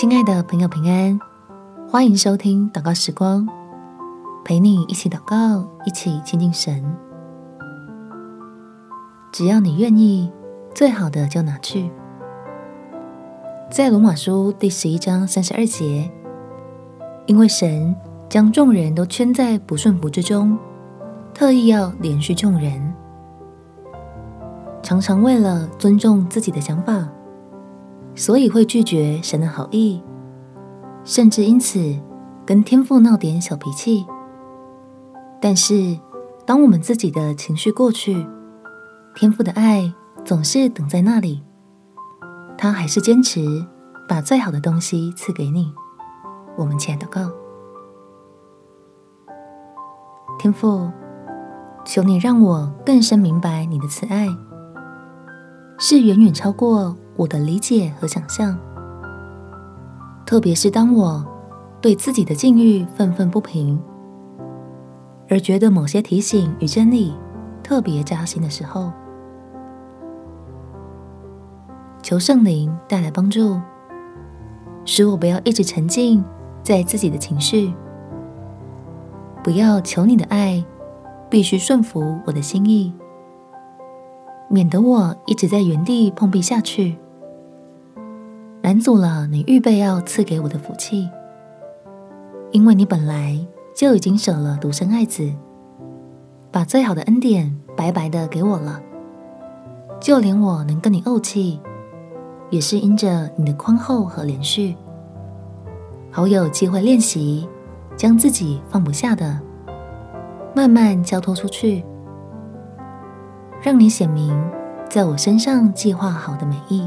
亲爱的朋友，平安，欢迎收听祷告时光，陪你一起祷告，一起亲近神。只要你愿意，最好的就拿去。在罗马书第十一章三十二节，因为神将众人都圈在不顺服之中，特意要怜恤众人，常常为了尊重自己的想法。所以会拒绝神的好意，甚至因此跟天父闹点小脾气。但是，当我们自己的情绪过去，天父的爱总是等在那里，他还是坚持把最好的东西赐给你。我们亲爱的祷告，天父，求你让我更深明白你的慈爱，是远远超过。我的理解和想象，特别是当我对自己的境遇愤愤不平，而觉得某些提醒与真理特别扎心的时候，求圣灵带来帮助，使我不要一直沉浸在自己的情绪，不要求你的爱必须顺服我的心意，免得我一直在原地碰壁下去。拦阻了你预备要赐给我的福气，因为你本来就已经舍了独生爱子，把最好的恩典白白的给我了。就连我能跟你怄气，也是因着你的宽厚和怜恤，好有机会练习将自己放不下的，慢慢交托出去，让你显明在我身上计划好的美意。